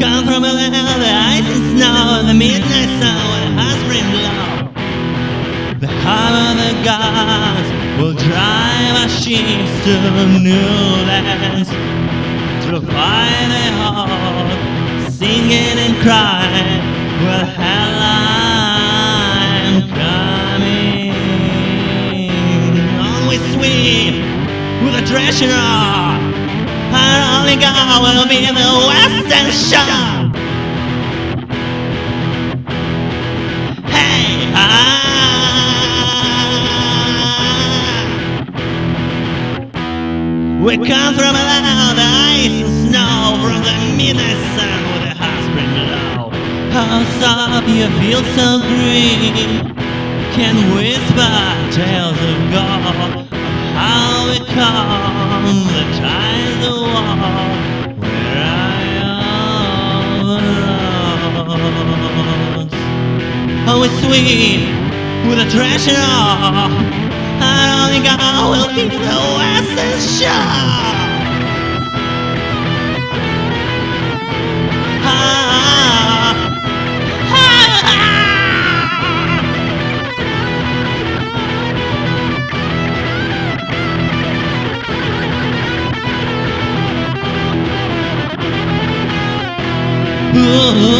Come from a land the ice and snow, the midnight sun, the husband blow. The heart of the gods will drive our ships to new lands. Through fire they hold, singing and crying, will hell coming. On we swim with a treasure. Chicago will be the Western Shore. Hey. Ah, we come from around the ice and snow, from the midnight sun with a spring low. How soft you feel so green, can whisper. always sweet with a treasure. I don't think I will be the last shot. Ooh.